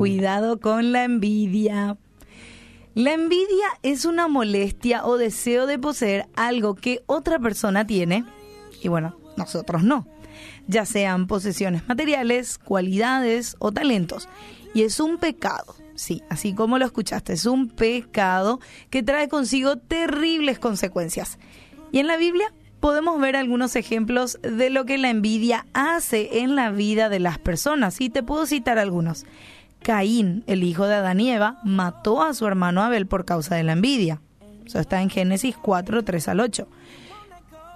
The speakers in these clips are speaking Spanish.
Cuidado con la envidia. La envidia es una molestia o deseo de poseer algo que otra persona tiene y bueno, nosotros no, ya sean posesiones materiales, cualidades o talentos. Y es un pecado, sí, así como lo escuchaste, es un pecado que trae consigo terribles consecuencias. Y en la Biblia podemos ver algunos ejemplos de lo que la envidia hace en la vida de las personas. Y te puedo citar algunos. Caín, el hijo de Adán y Eva, mató a su hermano Abel por causa de la envidia. Eso está en Génesis 4, 3 al 8.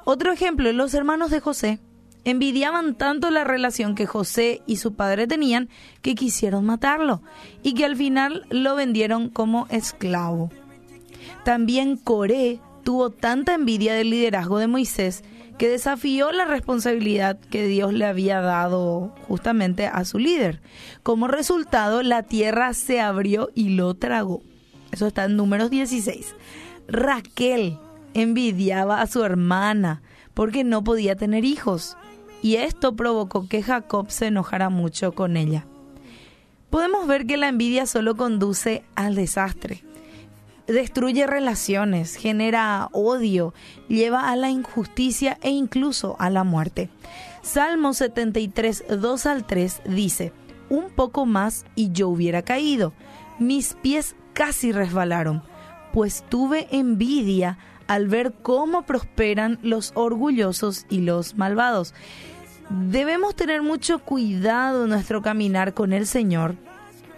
Otro ejemplo, los hermanos de José envidiaban tanto la relación que José y su padre tenían que quisieron matarlo y que al final lo vendieron como esclavo. También Coré tuvo tanta envidia del liderazgo de Moisés que desafió la responsabilidad que Dios le había dado justamente a su líder. Como resultado, la tierra se abrió y lo tragó. Eso está en números 16. Raquel envidiaba a su hermana porque no podía tener hijos y esto provocó que Jacob se enojara mucho con ella. Podemos ver que la envidia solo conduce al desastre. Destruye relaciones, genera odio, lleva a la injusticia e incluso a la muerte. Salmo 73, 2 al 3 dice, un poco más y yo hubiera caído, mis pies casi resbalaron, pues tuve envidia al ver cómo prosperan los orgullosos y los malvados. Debemos tener mucho cuidado en nuestro caminar con el Señor,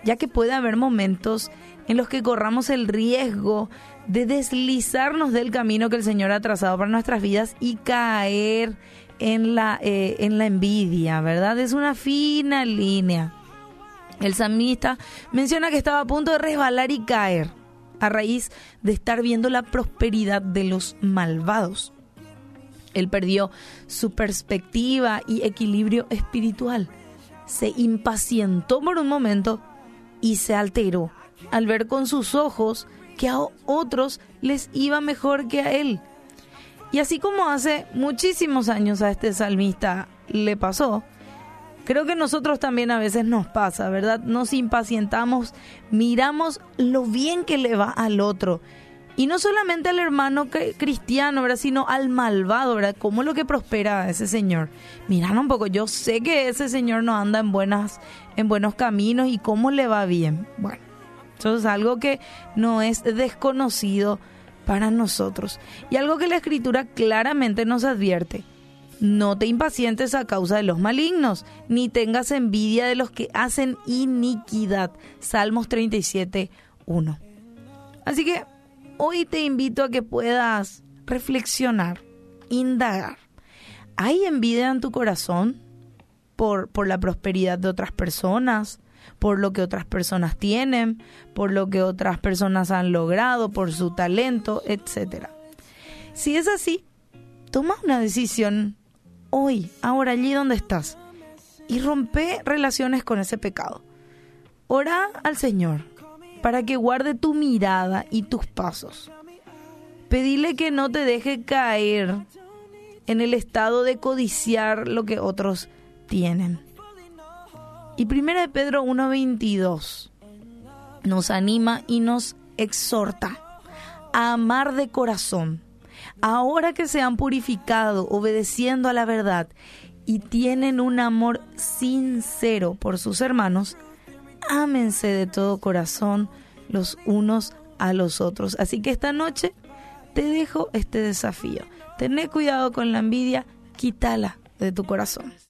ya que puede haber momentos en los que corramos el riesgo de deslizarnos del camino que el Señor ha trazado para nuestras vidas y caer en la, eh, en la envidia, ¿verdad? Es una fina línea. El salmista menciona que estaba a punto de resbalar y caer a raíz de estar viendo la prosperidad de los malvados. Él perdió su perspectiva y equilibrio espiritual. Se impacientó por un momento y se alteró al ver con sus ojos que a otros les iba mejor que a él. Y así como hace muchísimos años a este salmista le pasó, Creo que nosotros también a veces nos pasa, ¿verdad? Nos impacientamos, miramos lo bien que le va al otro. Y no solamente al hermano cristiano, ¿verdad? Sino al malvado, ¿verdad? ¿Cómo es lo que prospera ese señor? Miran un poco, yo sé que ese señor no anda en, buenas, en buenos caminos y cómo le va bien. Bueno, eso es algo que no es desconocido para nosotros. Y algo que la escritura claramente nos advierte no te impacientes a causa de los malignos, ni tengas envidia de los que hacen iniquidad. Salmos 37, 1. Así que hoy te invito a que puedas reflexionar, indagar. ¿Hay envidia en tu corazón por, por la prosperidad de otras personas? Por lo que otras personas tienen, por lo que otras personas han logrado, por su talento, etc. Si es así, toma una decisión hoy, ahora, allí donde estás, y rompe relaciones con ese pecado. Ora al Señor para que guarde tu mirada y tus pasos. Pedile que no te deje caer en el estado de codiciar lo que otros tienen. Y 1 de Pedro 1.22 nos anima y nos exhorta a amar de corazón ahora que se han purificado obedeciendo a la verdad y tienen un amor sincero por sus hermanos, ámense de todo corazón los unos a los otros. Así que esta noche te dejo este desafío. Tené cuidado con la envidia, quítala de tu corazón.